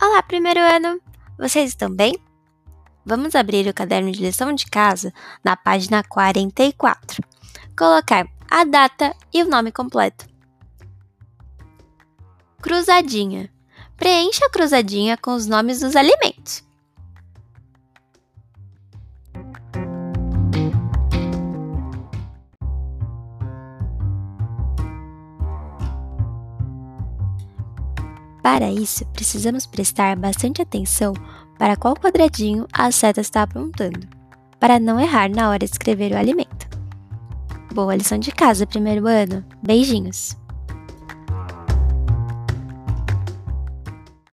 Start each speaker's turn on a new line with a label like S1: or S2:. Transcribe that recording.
S1: Olá, primeiro ano! Vocês estão bem? Vamos abrir o caderno de lição de casa na página 44. Colocar a data e o nome completo. Cruzadinha. Preencha a cruzadinha com os nomes dos alimentos. Para isso, precisamos prestar bastante atenção para qual quadradinho a seta está apontando, para não errar na hora de escrever o alimento. Boa lição de casa, primeiro ano. Beijinhos!